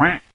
Quack.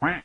Quack.